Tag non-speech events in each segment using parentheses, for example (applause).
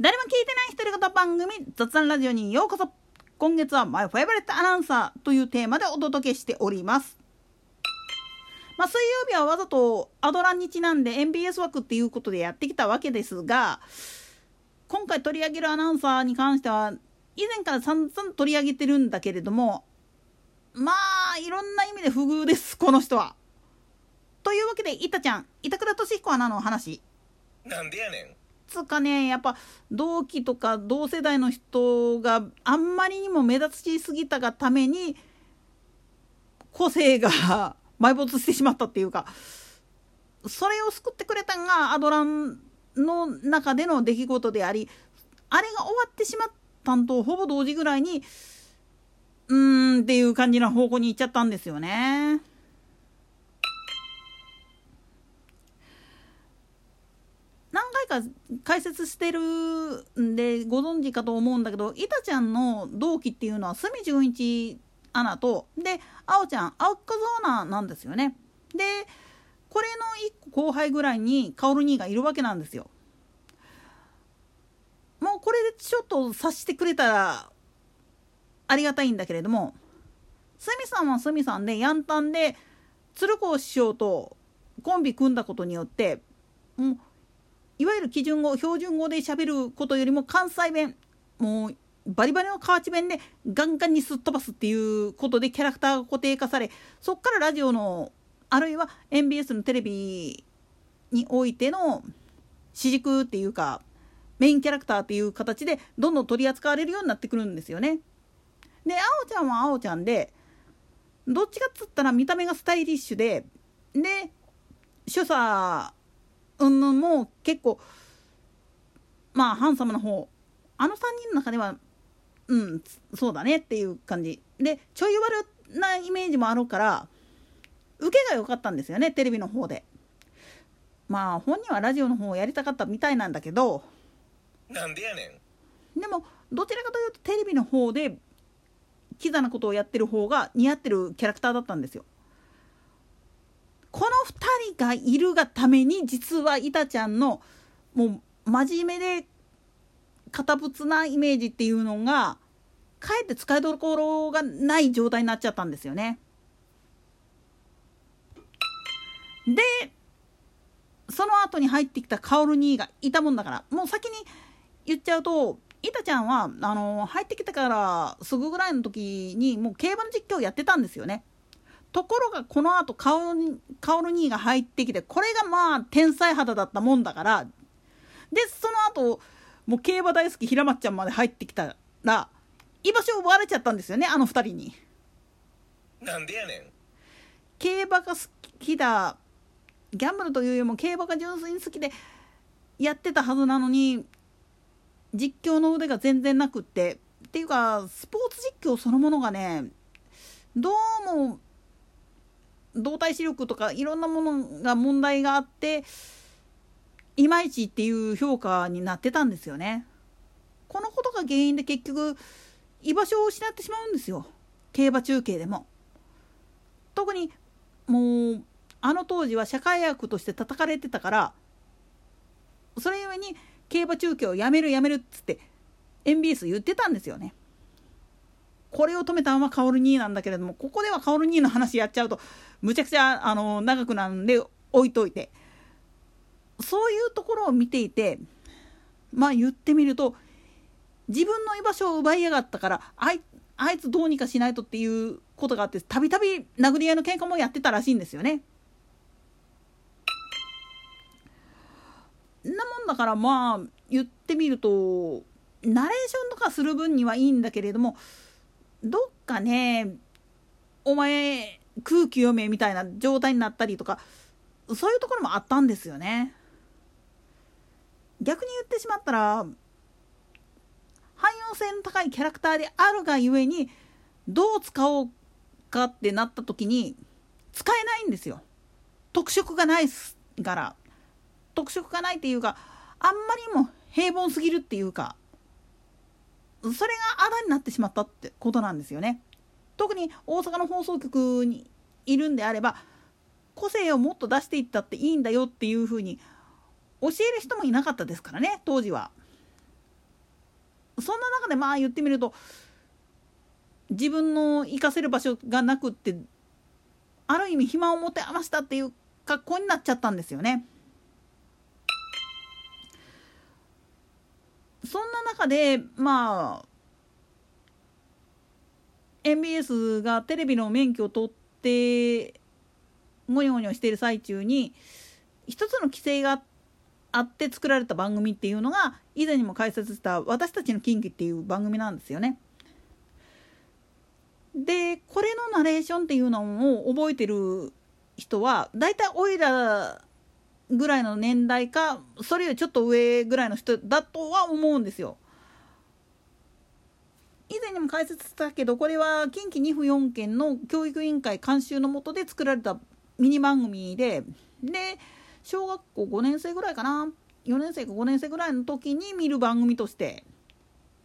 誰も聞いてない独り言番組雑談ラジオにようこそ今月は my favorite announcer というテーマでお届けしておりますまあ、水曜日はわざとアドランにちなんで MBS 枠っていうことでやってきたわけですが今回取り上げるアナウンサーに関しては以前から散々取り上げてるんだけれどもまあいろんな意味で不遇ですこの人は。というわけでいたちゃん板倉俊彦アナの話。なんでやねんつかねやっぱ同期とか同世代の人があんまりにも目立ちすぎたがために個性が (laughs) 埋没してしまったっていうかそれを救ってくれたんがアドランの中での出来事でありあれが終わってしまったんとほぼ同時ぐらいにうーんっていう感じの方向に行っちゃったんですよね。解説してるんでご存知かと思うんだけどいたちゃんの同期っていうのは鷲見純一アナとであおちゃん青木和アナなんですよね。でこれの1個後輩ぐらいに薫兄がいるわけなんですよ。もうこれでちょっと察してくれたらありがたいんだけれども鷲見さんは鷲見さんでヤンタンで鶴子師匠とコンビ組んだことによってもういわゆる基準語標準語で喋ることよりも関西弁もうバリバリの河内弁でガンガンにすっ飛ばすっていうことでキャラクターが固定化されそっからラジオのあるいは MBS のテレビにおいての主軸っていうかメインキャラクターっていう形でどんどん取り扱われるようになってくるんですよね。であおちゃんはあおちゃんでどっちかっつったら見た目がスタイリッシュでで所作うんぬんも結構まあハンサムな方あの3人の中ではうんそうだねっていう感じ。でちょい悪なイメージもあるから受けが良かったんですよねテレビの方で。まあ本人はラジオの方をやりたかったみたいなんだけど。なんでやねん。でもどちらかというとテレビの方でキザなことをやってる方が似合ってるキャラクターだったんですよこの2人がいるがために実はいたちゃんのもう真面目で堅物なイメージっていうのがかえって使いどころがない状態になっちゃったんですよね。でその後に入ってきたカオル兄がいたもんだからもう先に言っちゃうといたちゃんはあの入ってきてからすぐぐらいの時にもう競馬の実況やってたんですよね。ところがこのあとカオル兄が入ってきてこれがまあ天才肌だったもんだからでその後もう競馬大好き平松ちゃんまで入ってきたら居場所を奪われちゃったんですよねあの2人に。なんでやねん競馬が好きだギャンブルというよりも競馬が純粋に好きでやってたはずなのに実況の腕が全然なくってっていうかスポーツ実況そのものがねどうも動体視力とかいろんなものが問題があっていまいちっていう評価になってたんですよね。このことが原因で結局居場所を失ってしまうんですよ競馬中継でも。特にもうあの当時は社会悪として叩かれてたからそれゆえに競馬中継をやめるやめるっつって MBS 言ってたんですよね。これを止めたのはカオル兄なんだけれどもここではカオル兄の話やっちゃうとむちゃくちゃあの長くなんで置いといてそういうところを見ていてまあ言ってみると自分の居場所を奪いやがったからあいあいつどうにかしないとっていうことがあってたびたび殴り合いの喧嘩もやってたらしいんですよね。なもんだからまあ言ってみるとナレーションとかする分にはいいんだけれどもどっかねお前空気読めみたいな状態になったりとかそういうところもあったんですよね。逆に言ってしまったら汎用性の高いキャラクターであるがゆえにどう使おうかってなった時に使えないんですよ。特色がないから特色がないっていうかあんまりも平凡すぎるっていうかそれがあだになってしまったってことなんですよね。特に大阪の放送局にいるんであれば個性をもっと出していったっていいんだよっていうふうに教える人もいなかったですからね当時は。そんな中でまあ言ってみると自分の行かせる場所がなくってある意味暇を持て余したっていう格好になっちゃったんですよね。そんな中でまあ MBS がテレビの免許を取ってゴニョゴニョしている最中に一つの規制があって作られた番組っていうのが以前にも解説した「私たちの近畿」っていう番組なんですよね。でこれのナレーションっていうのを覚えてる人は大体おいらぐらいの年代かそれよりちょっと上ぐらいの人だとは思うんですよ。以前にも解説したけどこれは近畿2府4県の教育委員会監修のもとで作られたミニ番組でで小学校5年生ぐらいかな？4年生か5年生ぐらいの時に見る番組として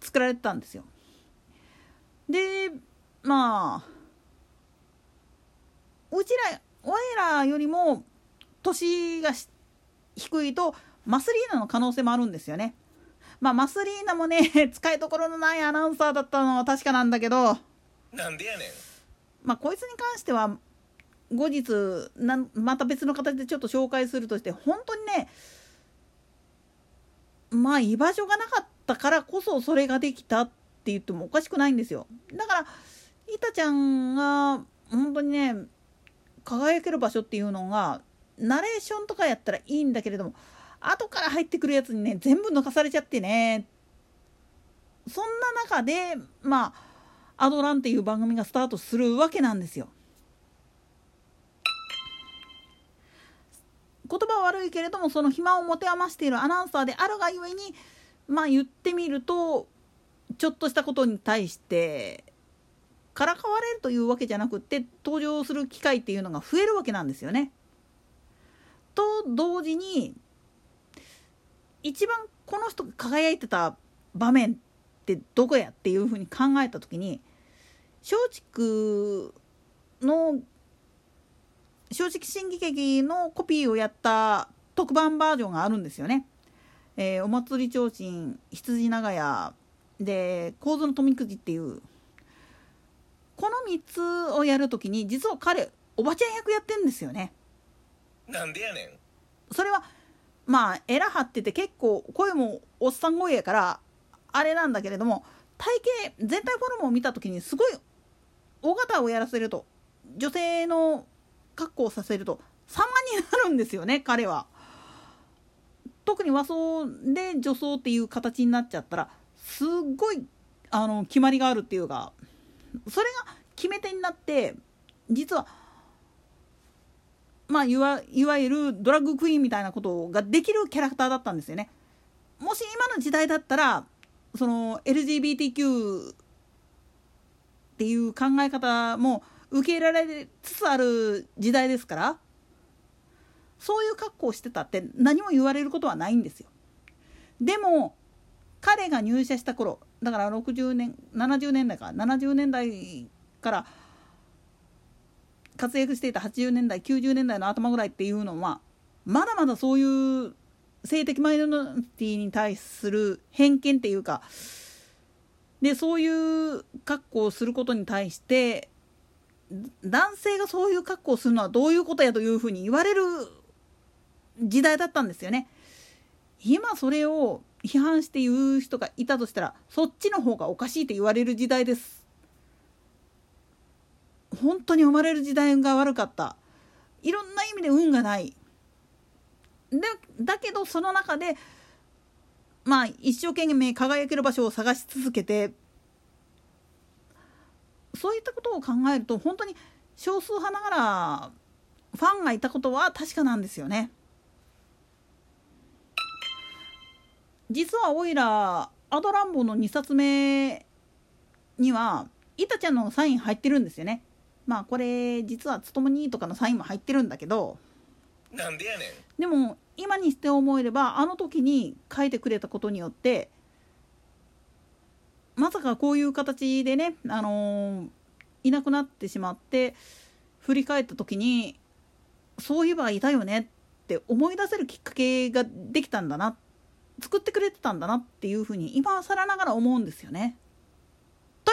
作られてたんですよ。でまあうちら我らよりも年が低いとマスリーナの可能性もあるんですよね。まあマスリーナもね (laughs) 使いどころのないアナウンサーだったのは確かなんだけど。なんでやねん。まあこいつに関しては後日なまた別の形でちょっと紹介するとして本当にねまあ居場所がなかったからこそそれができたって言ってもおかしくないんですよ。だからいたちゃんが本当にね輝ける場所っていうのがナレーションとかやったらいいんだけれども後から入ってくるやつにね全部抜かされちゃってねそんな中でまあアドランっていう番組がスタートするわけなんですよ。言葉は悪いけれどもその暇を持て余しているアナウンサーであるがゆえにまあ言ってみるとちょっとしたことに対してからかわれるというわけじゃなくって登場する機会っていうのが増えるわけなんですよね。と同時に一番この人が輝いてた場面ってどこやっていうふうに考えた時に松竹の正直新喜劇のコピーをやった特番バージョンがあるんですよね。えー、お祭り提灯羊長屋で構図の富くじっていうこの3つをやるときに実は彼おばちゃん役やってんですよね。なんでやねんそれはまあエラ張ってて結構声もおっさん声やからあれなんだけれども体型全体フォルムを見た時にすごい大型をやらせると女性の格好をさせると様になるんですよね彼は。特に和装で女装っていう形になっちゃったらすっごいあの決まりがあるっていうかそれが決め手になって実はまあいわいわゆるドラッグクイーンみたいなことができるキャラクターだったんですよね。もし今の時代だったらその LGBTQ っていう考え方も受け入れられつつある時代ですからそういう格好をしてたって何も言われることはないんですよ。でも彼が入社した頃だから60年70年代か70年代から活躍していた80年代90年代の頭ぐらいっていうのはまだまだそういう性的マイノリティに対する偏見っていうかでそういう格好をすることに対して男性がそういう格好をするのはどういうことやというふうに言われる時代だったんですよね。今それを批判して言う人がいたとしたらそっちの方がおかしいと言われる時代です。本当に生まれる時代が悪かったいろんな意味で運がないでだけどその中でまあ一生懸命輝ける場所を探し続けてそういったことを考えると本当に少数派ながらファンがいたことは確かなんですよね。実はオイラアドランボの2冊目にはイタちゃんのサイン入ってるんですよね。まあこれ実は「つともに」とかのサインも入ってるんだけどなんでやねんでも今にして思えればあの時に書いてくれたことによってまさかこういう形でね、あのー、いなくなってしまって振り返った時にそういえばいたよねって思い出せるきっかけができたんだなっ作ってくれてたんだなっていうふうに今更ながら思うんですよね。